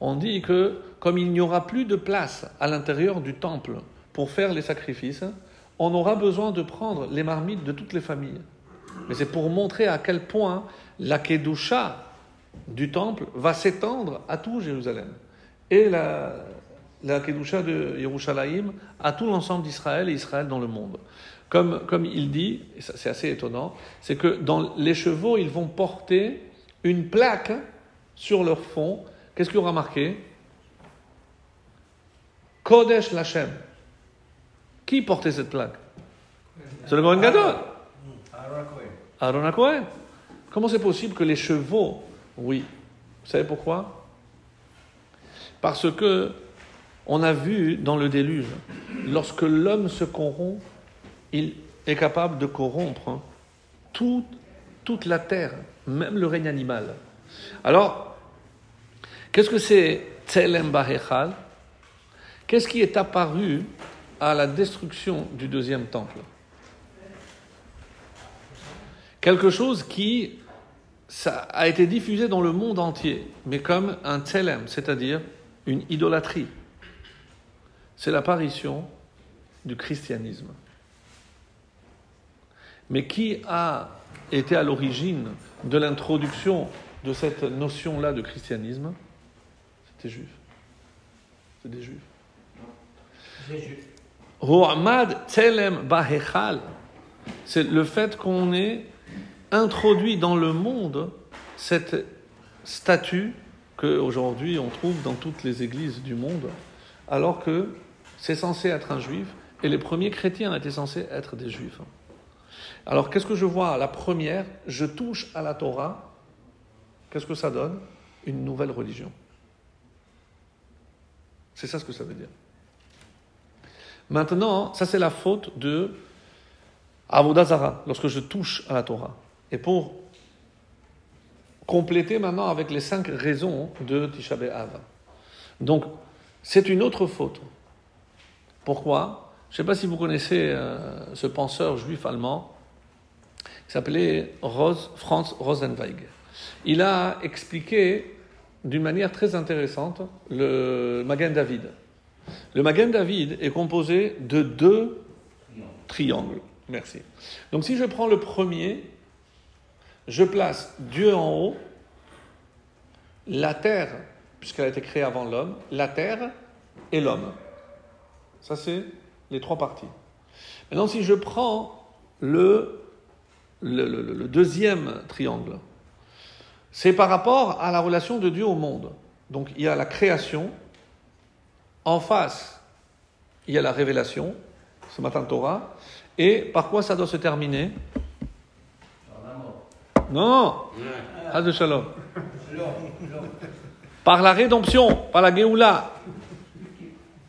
On dit que comme il n'y aura plus de place à l'intérieur du temple pour faire les sacrifices, on aura besoin de prendre les marmites de toutes les familles. Mais c'est pour montrer à quel point la Kedusha du temple va s'étendre à tout Jérusalem. Et la, la Kedusha de Yerushalayim à tout l'ensemble d'Israël et Israël dans le monde. Comme, comme il dit, et c'est assez étonnant, c'est que dans les chevaux, ils vont porter une plaque sur leur fond. Qu'est-ce qu'il y aura marqué Kodesh Lachem. Qui portait cette plaque? C'est le Grand Gadol. Aaron Cohen. Comment c'est possible que les chevaux, oui, vous savez pourquoi? Parce que on a vu dans le déluge, lorsque l'homme se corrompt, il est capable de corrompre hein, toute la terre, même le règne animal. Alors, qu'est-ce que c'est Tselem Bahechal? Qu'est-ce qui est apparu à la destruction du deuxième temple? Quelque chose qui a été diffusé dans le monde entier, mais comme un Tselem, c'est-à-dire une idolâtrie c'est l'apparition du christianisme. Mais qui a été à l'origine de l'introduction de cette notion-là de christianisme? C'était juif. C'est des juifs. Des Telem Bahechal, c'est le fait qu'on ait introduit dans le monde cette statue qu'aujourd'hui on trouve dans toutes les églises du monde, alors que c'est censé être un juif, et les premiers chrétiens étaient censés être des juifs. Alors qu'est-ce que je vois La première, je touche à la Torah, qu'est-ce que ça donne? Une nouvelle religion. C'est ça ce que ça veut dire. Maintenant, ça c'est la faute de Avodazara, lorsque je touche à la Torah. Et pour compléter maintenant avec les cinq raisons de Tisha B'Av. Donc, c'est une autre faute. Pourquoi? Je ne sais pas si vous connaissez euh, ce penseur juif allemand qui s'appelait Franz Rosenweig. Il a expliqué d'une manière très intéressante le Magen David. Le Magen David est composé de deux triangles. Merci. Donc si je prends le premier, je place Dieu en haut, la terre, puisqu'elle a été créée avant l'homme, la terre et l'homme. Ça, c'est les trois parties. Maintenant, si je prends le, le, deuxième triangle, c'est par rapport à la relation de Dieu au monde. Donc, il y a la création. En face, il y a la révélation, ce matin Torah. Et par quoi ça doit se terminer? Non de shalom. Par la rédemption, par la Géoula.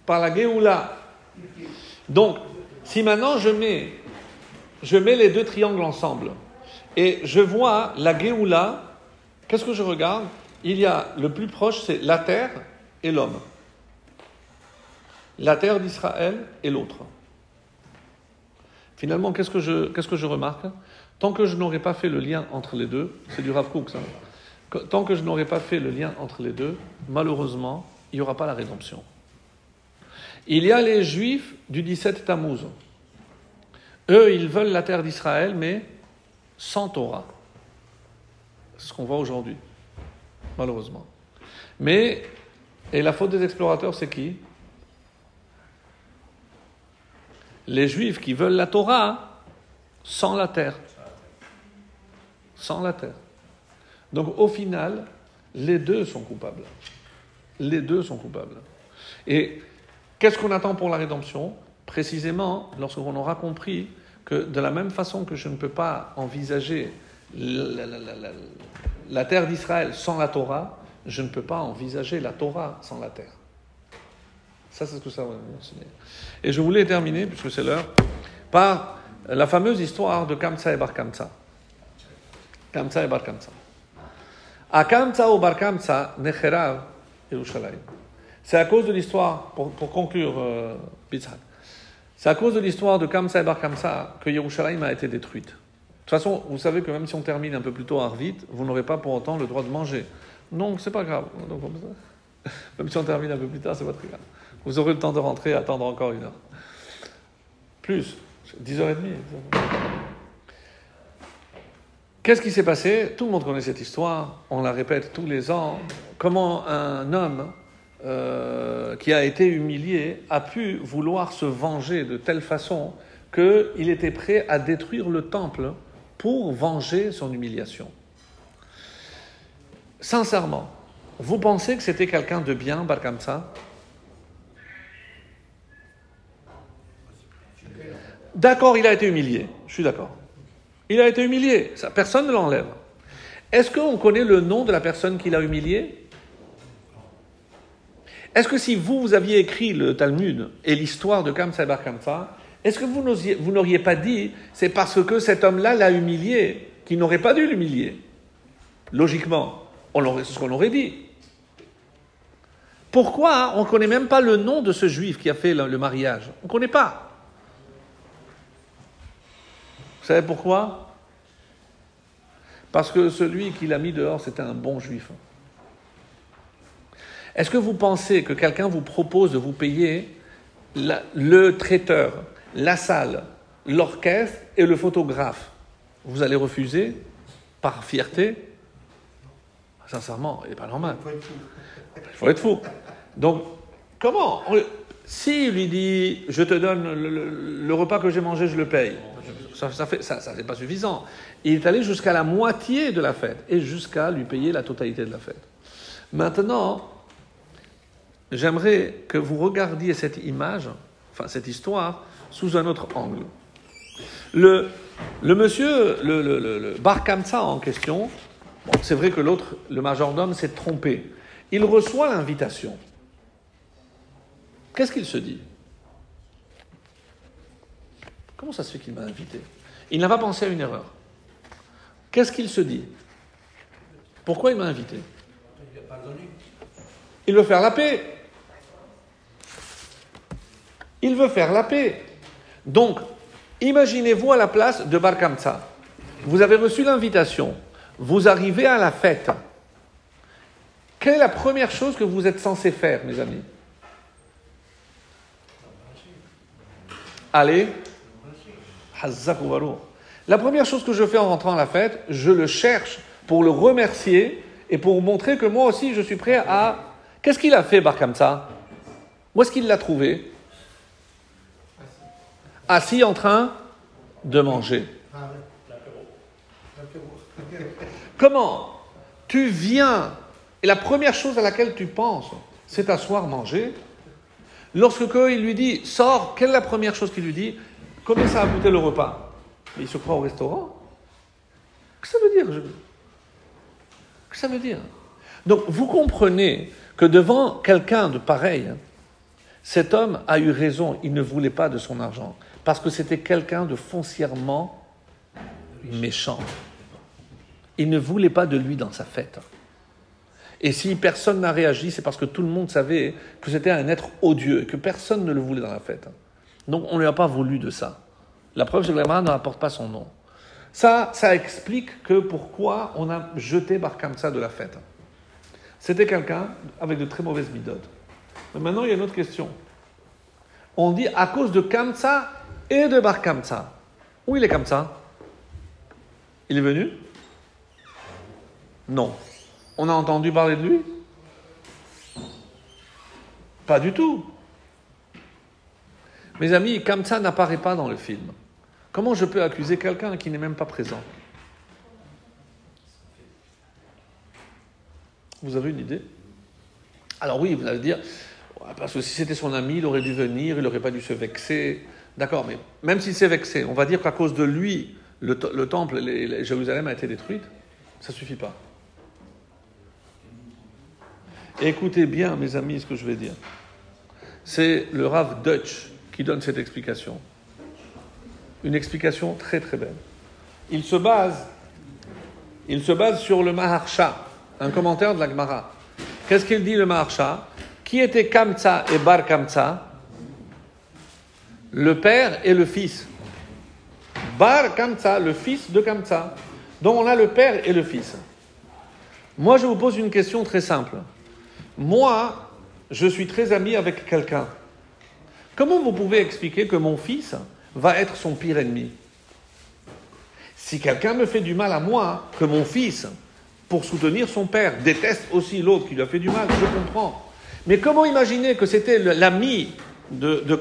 Par la Géoula. Donc, si maintenant je mets, les deux triangles ensemble et je vois la Géoula, qu'est-ce que je regarde? Il y a le plus proche, c'est la terre et l'homme. La terre d'Israël et l'autre. Finalement, qu'est-ce que je, qu'est-ce que je remarque? Tant que je n'aurai pas fait le lien entre les deux, c'est du Rav Kook, ça. Tant que je n'aurai pas fait le lien entre les deux, malheureusement, il n'y aura pas la rédemption. Il y a les Juifs du 17 Tammuz. Eux, ils veulent la terre d'Israël, mais sans Torah. C'est ce qu'on voit aujourd'hui, malheureusement. Mais, et la faute des explorateurs, c'est qui? Les Juifs qui veulent la Torah sans la terre. Sans la terre. Donc, au final, les deux sont coupables. Les deux sont coupables. Et Qu'est-ce qu'on attend pour la rédemption? Précisément lorsqu'on aura compris que de la même façon que je ne peux pas envisager la, terre d'Israël sans la Torah, je ne peux pas envisager la Torah sans la terre. Ça, c'est ce que ça va nous enseigner. Et je voulais terminer, puisque c'est l'heure, par la fameuse histoire de Kamsa et Bar Kamsa. Kamsa et Bar Kamsa. À Kamsa ou Bar Kamsa, Necherav, Yerushalayim. C'est à cause de l'histoire, pour, conclure, euh, c'est à cause de l'histoire de Kamsa et Bar Kamsa que Yerushalayim a été détruite. De toute façon, vous savez que même si on termine un peu plus tôt à vous n'aurez pas pour autant le droit de manger. Donc, c'est pas grave. Donc, même si on termine un peu plus tard, c'est pas très grave. Vous aurez le temps de rentrer et attendre encore une heure. Plus, 10h30. Qu'est-ce qui s'est passé? Tout le monde connaît cette histoire, on la répète tous les ans. Comment un homme euh, qui a été humilié a pu vouloir se venger de telle façon qu'il était prêt à détruire le temple pour venger son humiliation. Sincèrement, vous pensez que c'était quelqu'un de bien, Barkamsa D'accord, il a été humilié, je suis d'accord. Il a été humilié, ça, personne ne l'enlève. Est-ce qu'on connaît le nom de la personne qui l'a humilié? Est-ce que si vous, vous aviez écrit le Talmud et l'histoire de Kamsa Bar Kamsa, est-ce que vous n'auriez pas dit c'est parce que cet homme-là l'a humilié qu'il n'aurait pas dû l'humilier? Logiquement, on c'est ce qu'on aurait dit. Pourquoi on ne connaît même pas le nom de ce juif qui a fait le, le mariage? On ne connaît pas. Vous savez pourquoi? Parce que celui qui l'a mis dehors, c'était un bon juif. Est-ce que vous pensez que quelqu'un vous propose de vous payer la- le traiteur, la salle, l'orchestre et le photographe? Vous allez refuser par fierté? Sincèrement, il n'est pas normal. Il faut être fou. Donc, comment On- S'il lui dit, je te donne le, le- le repas que j'ai mangé, je le paye, ça, ça fait, ça, ça, c'est pas suffisant. Il est allé jusqu'à la moitié de la fête et jusqu'à lui payer la totalité de la fête. Maintenant, j'aimerais que vous regardiez cette image, enfin cette histoire, sous un autre angle. Le, monsieur, le, le, Bar Kamsa en question, c'est vrai que l'autre, le majordome, s'est trompé. Il reçoit l'invitation. Qu'est-ce qu'il se dit? Comment ça se fait qu'il m'a invité? Il n'a pas pensé à une erreur. Qu'est-ce qu'il se dit? Pourquoi il m'a invité? Il veut faire la paix. Il veut faire la paix. Donc, imaginez-vous à la place de Bar Kamsa. Vous avez reçu l'invitation. Vous arrivez à la fête. Quelle est la première chose que vous êtes censé faire, mes amis? Allez. La première chose que je fais en rentrant à la fête, je le cherche pour le remercier et pour montrer que moi aussi je suis prêt à. Qu'est-ce qu'il a fait, Bar Kamsa? Où est-ce qu'il l'a trouvé? Assis en train de manger. Comment tu viens et la première chose à laquelle tu penses, c'est t'asseoir manger. Lorsque il lui dit sors, quelle est la première chose qu'il lui dit? Combien ça a coûté le repas? Il se croit au restaurant. Que ça veut dire que ça veut dire? Donc vous comprenez que devant quelqu'un de pareil, cet homme a eu raison, il ne voulait pas de son argent, parce que c'était quelqu'un de foncièrement méchant. Il ne voulait pas de lui dans sa fête. Et si personne n'a réagi, c'est parce que tout le monde savait que c'était un être odieux et que personne ne le voulait dans la fête. Donc on ne lui a pas voulu de ça. La preuve, c'est que la ne rapporte pas son nom. Ça, ça explique que pourquoi on a jeté Bar Kamsa de la fête. C'était quelqu'un avec de très mauvaises midotes. Maintenant, il y a une autre question. On dit à cause de Kamsa et de Bar Kamsa. Où il est Kamsa? Il est venu? Non. On a entendu parler de lui? Pas du tout. Mes amis, Kamsa n'apparaît pas dans le film. Comment je peux accuser quelqu'un qui n'est même pas présent? Vous avez une idée? Alors oui, vous allez dire, Parce que si c'était son ami, il aurait dû venir, il n'aurait pas dû se vexer. D'accord, mais même s'il s'est vexé, on va dire qu'à cause de lui, le, temple, Jérusalem a été détruite. Ça ne suffit pas. écoutez bien, mes amis, ce que je vais dire. C'est le Rav Dutch qui donne cette explication. Une explication très très belle. Il se base, il se base sur le Maharsha, un commentaire de la Gemara. Qu'est-ce qu'il dit le Maharsha? Qui était Kamsa et Bar Kamsa Le père et le fils. Bar Kamsa, le fils de Kamsa. Donc on a le père et le fils. Moi je vous pose une question très simple. Moi, je suis très ami avec quelqu'un. Comment vous pouvez expliquer que mon fils va être son pire ennemi? Si quelqu'un me fait du mal à moi, que mon fils, pour soutenir son père, déteste aussi l'autre qui lui a fait du mal, je comprends. Mais comment imaginer que c'était l'ami de, de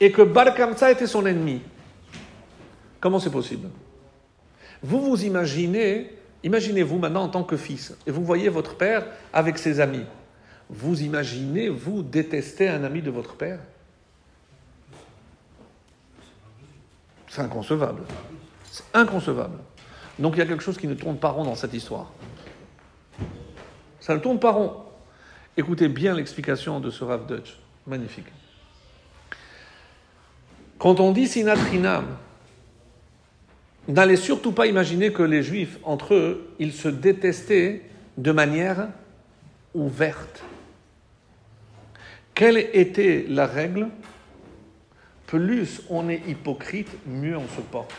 et que Bar était son ennemi Comment c'est possible? Vous vous imaginez, imaginez-vous maintenant en tant que fils, et vous voyez votre père avec ses amis. Vous imaginez, vous détester un ami de votre père? C'est inconcevable. C'est inconcevable. Donc il y a quelque chose qui ne tourne pas rond dans cette histoire. Ça ne tourne pas rond. Écoutez bien l'explication de ce Rav Dutch. Magnifique. Quand on dit sinatrinam, n'allez surtout pas imaginer que les juifs, entre eux, ils se détestaient de manière ouverte. Quelle était la règle? Plus on est hypocrite, mieux on se porte.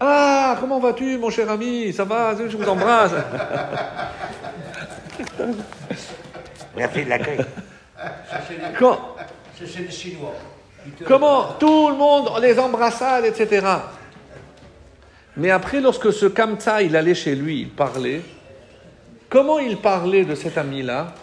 Ah, comment vas-tu, mon cher ami? Ça va? Je vous embrasse. Merci de l'accueil. C'est Chinois. Comment Tout le monde, les embrassades, etc. Mais après, lorsque ce Kamta, il allait chez lui, il parlait, comment il parlait de cet ami-là?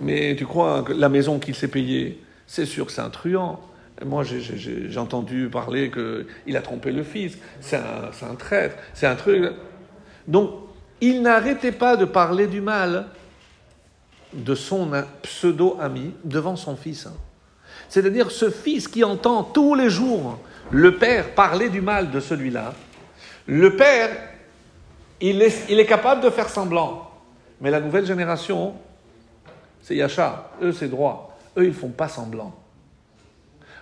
Mais tu crois que la maison qu'il s'est payée, c'est sûr que c'est un truand. Moi, j'ai entendu parler qu'il a trompé le fils. C'est un, un, traître. C'est un truc. Donc, il n'arrêtait pas de parler du mal de son pseudo-ami devant son fils. C'est-à-dire ce fils qui entend tous les jours le père parler du mal de celui-là. Le père, il est, il est capable de faire semblant. Mais la nouvelle génération, c'est Yachar, eux c'est droit, eux ils ne font pas semblant.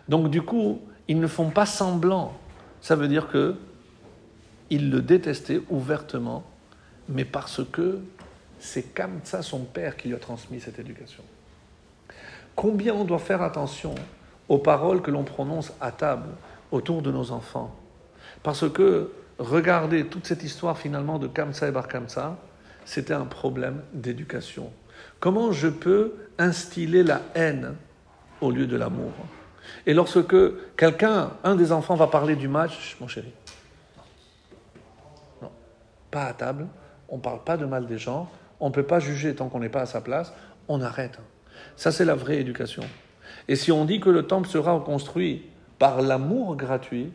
Donc du coup, ils ne font pas semblant. Ça veut dire que ils le détestaient ouvertement, mais parce que c'est Kamsa, son père, qui lui a transmis cette éducation. Combien on doit faire attention aux paroles que l'on prononce à table autour de nos enfants? Parce que, regardez, toute cette histoire finalement de Kamsa et Bar Kamsa, c'était un problème d'éducation. Comment je peux instiller la haine au lieu de l'amour? Et lorsque quelqu'un, un des enfants va parler du match, mon chéri, non, pas à table, on ne parle pas de mal des gens, on ne peut pas juger tant qu'on n'est pas à sa place, on arrête. Ça, c'est la vraie éducation. Et si on dit que le temple sera reconstruit par l'amour gratuit,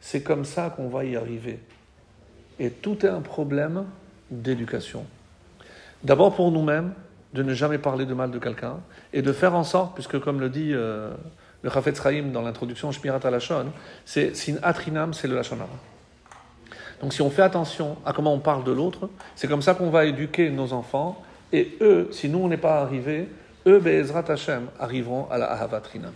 c'est comme ça qu'on va y arriver. Et tout est un problème d'éducation. D'abord pour nous-mêmes, de ne jamais parler de mal de quelqu'un et de faire en sorte, puisque comme le dit euh, le Chafetz Chaim dans l'introduction Shmirat Lachon, c'est sin atrinam, c'est le Lachonara. Donc si on fait attention à comment on parle de l'autre, c'est comme ça qu'on va éduquer nos enfants et eux, si nous on n'est pas arrivés, eux, Be'ezrat Hashem, arriveront à la Ahavatrinam.